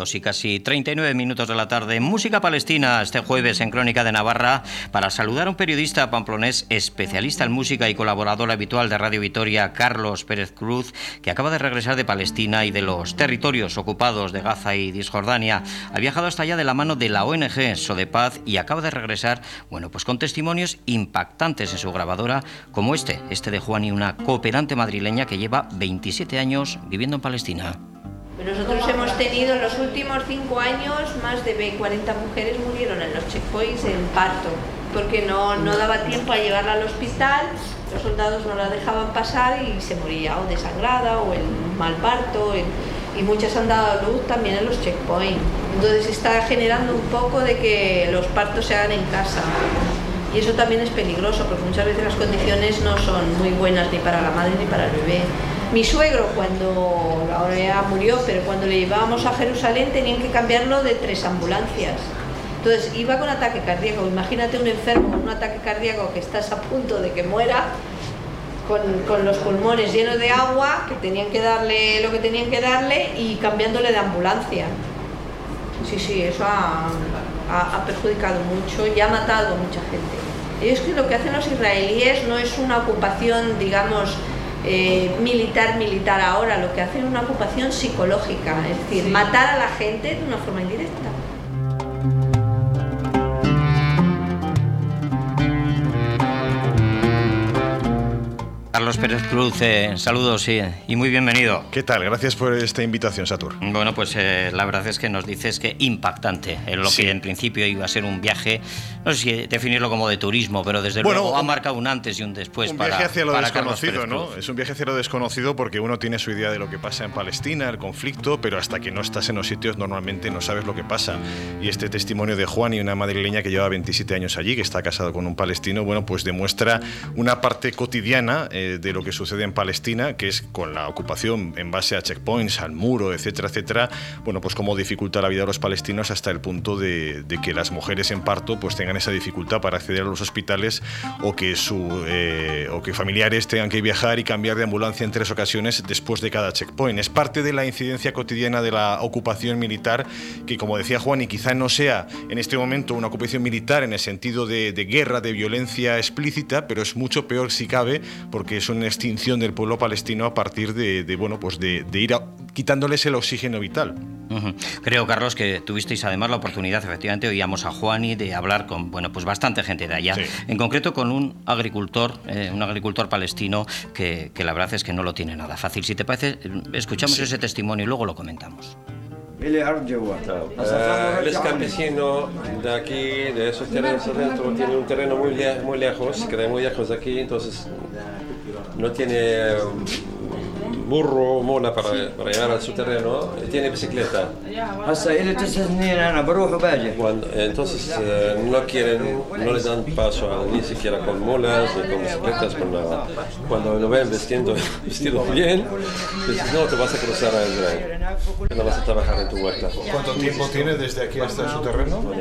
y casi 39 minutos de la tarde. Música palestina este jueves en Crónica de Navarra para saludar a un periodista pamplonés especialista en música y colaborador habitual de Radio Vitoria, Carlos Pérez Cruz, que acaba de regresar de Palestina y de los territorios ocupados de Gaza y Cisjordania. Ha viajado hasta allá de la mano de la ONG Sodepaz y acaba de regresar, bueno, pues con testimonios impactantes en su grabadora, como este, este de Juan y una cooperante madrileña que lleva 27 años viviendo en Palestina. Nosotros tenido en los últimos cinco años más de 40 mujeres murieron en los checkpoints en parto, porque no, no daba tiempo a llevarla al hospital, los soldados no la dejaban pasar y se moría o desangrada o en mal parto. y muchas han dado luz también en los checkpoints. Entonces está generando un poco de que los partos se hagan en casa. Y eso también es peligroso, porque muchas veces las condiciones no son muy buenas ni para la madre ni para el bebé. Mi suegro, cuando ahora ya murió, pero cuando le llevábamos a Jerusalén tenían que cambiarlo de tres ambulancias. Entonces iba con ataque cardíaco. Imagínate un enfermo con un ataque cardíaco que estás a punto de que muera, con, los pulmones llenos de agua, que tenían que darle lo que tenían que darle y cambiándole de ambulancia. Sí, sí, eso ha, ha, ha perjudicado mucho y ha matado a mucha gente. Y es que lo que hacen los israelíes no es una ocupación, digamos, eh, militar, militar ahora, lo que hacen es una ocupación psicológica, es decir, matar a la gente de una forma indirecta. Carlos Pérez Cruz, eh, saludos y, y, muy bienvenido. ¿Qué tal? Gracias por esta invitación, Satur. Bueno, pues eh, la verdad es que nos dices que impactante, en lo sí. que en principio iba a ser un viaje, no sé si definirlo como de turismo, pero desde bueno, luego ha marcado un antes y un después un para, viaje hacia lo para desconocido, ¿no? Es un viaje hacia lo desconocido porque uno tiene su idea de lo que pasa en Palestina, el conflicto, pero hasta que no estás en los sitios normalmente no sabes lo que pasa. Y este testimonio de Juan y una madrileña que lleva 27 años allí, que está casado con un palestino, bueno, pues demuestra una parte cotidiana eh, de lo que sucede en Palestina, que es con la ocupación en base a checkpoints, al muro, etcétera, etcétera, bueno, pues cómo dificulta la vida de los palestinos hasta el punto de, que las mujeres en parto pues tengan esa dificultad para acceder a los hospitales o que, su, eh, o que familiares tengan que viajar y cambiar de ambulancia en tres ocasiones después de cada checkpoint. Es parte de la incidencia cotidiana de la ocupación militar que, como decía Juan, y quizá no sea en este momento una ocupación militar en el sentido de guerra, de violencia explícita, pero es mucho peor si cabe porque es una extinción del pueblo palestino a partir de, de bueno, pues de, de ir a, quitándoles el oxígeno vital. Uh -huh. Creo, Carlos, que tuvisteis además la oportunidad, efectivamente, oíamos a Juani de hablar con, bueno, pues bastante gente de allá, sí. en concreto con un agricultor, eh, un agricultor palestino que, que, la verdad es que no lo tiene nada fácil. Si te parece, escuchamos sí. ese testimonio y luego lo comentamos. Él es campesino de aquí, de esos terrenos adentro, tiene un terreno muy, le muy lejos, queda muy lejos de aquí, entonces no tiene burro o mola para, para, llegar a su terreno, tiene bicicleta. Cuando, entonces eh, no quieren, no les dan paso a, ni siquiera con molas ni con bicicletas, con nada. Cuando lo ven vestiendo, vestido bien, dices, no, te vas a cruzar a Israel, no vas a trabajar en tu huerta. ¿Cuánto tiempo tiene desde aquí hasta su terreno?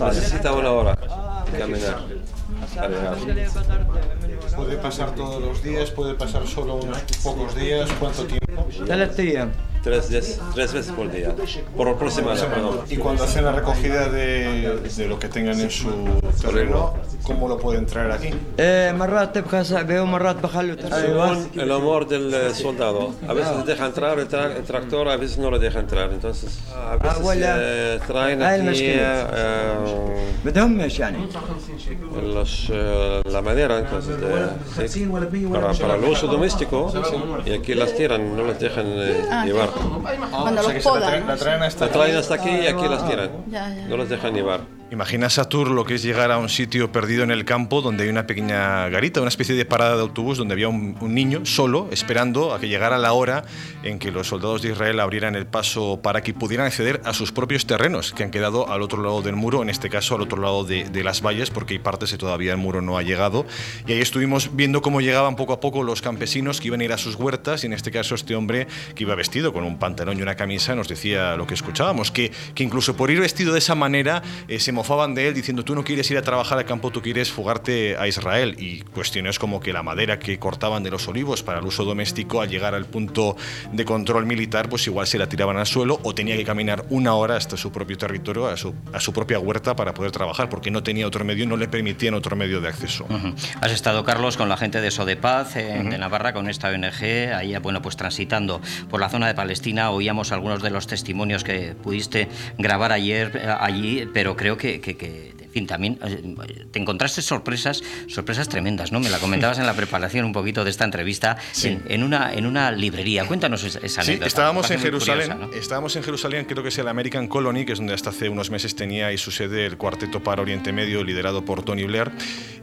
Necesita una hora caminar. ¿Puede pasar todos los días? ¿Puede pasar solo unos pocos días? ¿Cuánto tiempo? Tres, días, tres veces por día, por, perdón. Y cuando hacen la recogida de, de lo que tengan en su terreno, ¿cómo lo pueden traer aquí? Según el amor del soldado. A veces deja entrar el, tra el, tractor, a veces no le deja entrar. Entonces, a veces eh, traen aquí eh, los, eh, la madera entonces, de, sí, para, para, el uso doméstico y aquí las tiran, no las dejan llevar. Cuando o sea los podan. La, traen hasta, la traen hasta aquí y aquí las tiran. Ya, ya. No las dejan llevar. Imagina Satur lo que es llegar a un sitio perdido en el campo donde hay una pequeña garita, una especie de parada de autobús donde había un, niño solo esperando a que llegara la hora en que los soldados de Israel abrieran el paso para que pudieran acceder a sus propios terrenos que han quedado al otro lado del muro, en este caso al otro lado de, de las valles porque hay partes que todavía el muro no ha llegado. Y ahí estuvimos viendo cómo llegaban poco a poco los campesinos que iban a ir a sus huertas y en este caso este hombre que iba vestido con un pantalón y una camisa nos decía lo que escuchábamos, que, que incluso por ir vestido de esa manera eh, se mofaban de él diciendo tú no quieres ir a trabajar al campo, tú quieres fugarte a Israel. Y cuestiones como que la madera que cortaban de los olivos para el uso doméstico al llegar al punto de control militar, pues igual se la tiraban al suelo o tenía que caminar una hora hasta su propio territorio, a su, a su propia huerta para poder trabajar, porque no tenía otro medio, no le permitían otro medio de acceso. Has estado, Carlos, con la gente de Sodepaz en, de Navarra, con esta ONG, ahí, bueno, pues transitando por la zona de Palestina, oíamos algunos de los testimonios que pudiste grabar ayer eh, allí, pero creo que, que, que fin, también eh, te encontraste sorpresas, sorpresas tremendas, ¿no? Me la comentabas en la preparación un poquito de esta entrevista en, una, en una librería. Cuéntanos esa, sí, Estábamos en Jerusalén, estábamos en Jerusalén, creo que es el American Colony, que es donde hasta hace unos meses tenía ahí su sede el Cuarteto para Oriente Medio, liderado por Tony Blair.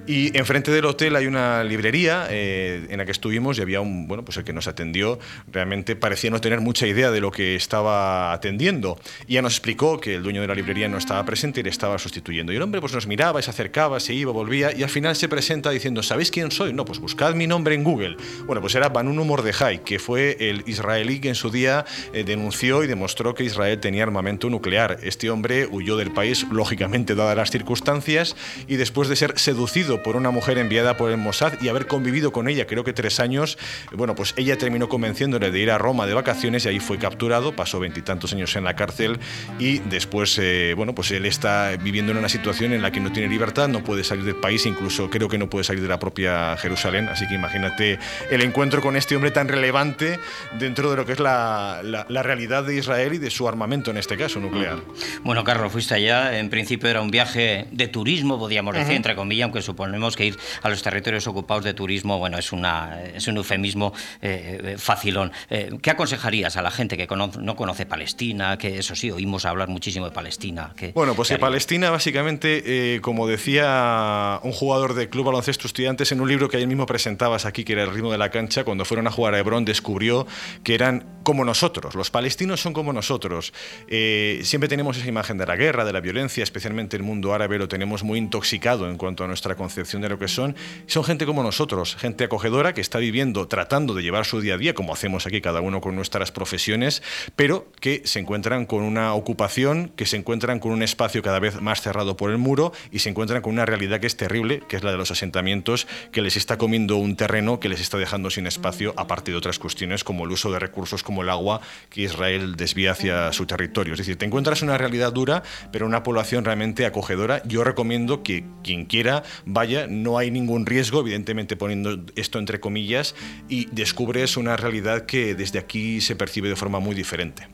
Y enfrente del hotel hay una librería eh, en la que estuvimos y había un, bueno, pues el que nos atendió realmente parecía no tener mucha idea de lo que estaba atendiendo. Y ya nos explicó que el dueño de la librería no estaba presente y le estaba sustituyendo. Y el hombre pues nos miraba se acercaba, se iba, volvía y al final se presenta diciendo, ¿sabéis quién soy? No, pues buscad mi nombre en Google. Bueno, pues era Banunu Mordejai, que fue el israelí que en su día eh, denunció y demostró que Israel tenía armamento nuclear. Este hombre huyó del país, lógicamente, dadas las circunstancias, y después de ser seducido por una mujer enviada por el Mossad y haber convivido con ella, creo que tres años, bueno, pues ella terminó convenciéndole de ir a Roma de vacaciones y ahí fue capturado, pasó veintitantos años en la cárcel y después, eh, bueno, pues él está viviendo en una situación en la que no tiene libertad, no puede salir del país, incluso creo que no puede salir de la propia Jerusalén, así que imagínate el encuentro con este hombre tan relevante dentro de lo que es la, la, realidad de Israel y de su armamento en este caso nuclear. Bueno, Carlos, fuiste allá, en principio era un viaje de turismo, podríamos decir, entre comillas, aunque supone tenemos que ir a los territorios ocupados de turismo, bueno, es, una, es un eufemismo eh, eh, facilón. Eh, ¿Qué aconsejarías a la gente que no conoce Palestina? Que eso sí, oímos hablar muchísimo de Palestina. Que, bueno, pues que Palestina básicamente, como decía un jugador de Club Baloncesto Estudiantes en un libro que ayer mismo presentabas aquí, que era El ritmo de la cancha, cuando fueron a jugar a Hebrón descubrió que eran como nosotros, los palestinos son como nosotros. siempre tenemos esa imagen de la guerra, de la violencia, especialmente el mundo árabe lo tenemos muy intoxicado en cuanto a nuestra concepción de lo que son, son gente como nosotros, gente acogedora que está viviendo, tratando de llevar su día a día, como hacemos aquí cada uno con nuestras profesiones, pero que se encuentran con una ocupación, que se encuentran con un espacio cada vez más cerrado por el muro y se encuentran con una realidad que es terrible, que es la de los asentamientos, que les está comiendo un terreno que les está dejando sin espacio, aparte de otras cuestiones como el uso de recursos como el agua que Israel desvía hacia su territorio. Es decir, te encuentras una realidad dura, pero una población realmente acogedora. Yo recomiendo que quien quiera vaya no hay ningún riesgo, evidentemente poniendo esto entre comillas, y descubres una realidad que desde aquí se percibe de forma muy diferente.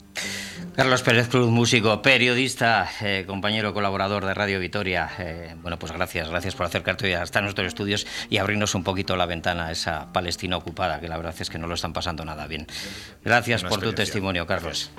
Carlos Pérez Cruz, músico, periodista, eh, compañero colaborador de Radio Vitoria. Eh, bueno, pues gracias, gracias por acercarte hasta nuestros estudios y abrirnos un poquito la ventana a esa Palestina ocupada, que la verdad es que no lo están pasando nada bien. Gracias por tu testimonio, Carlos.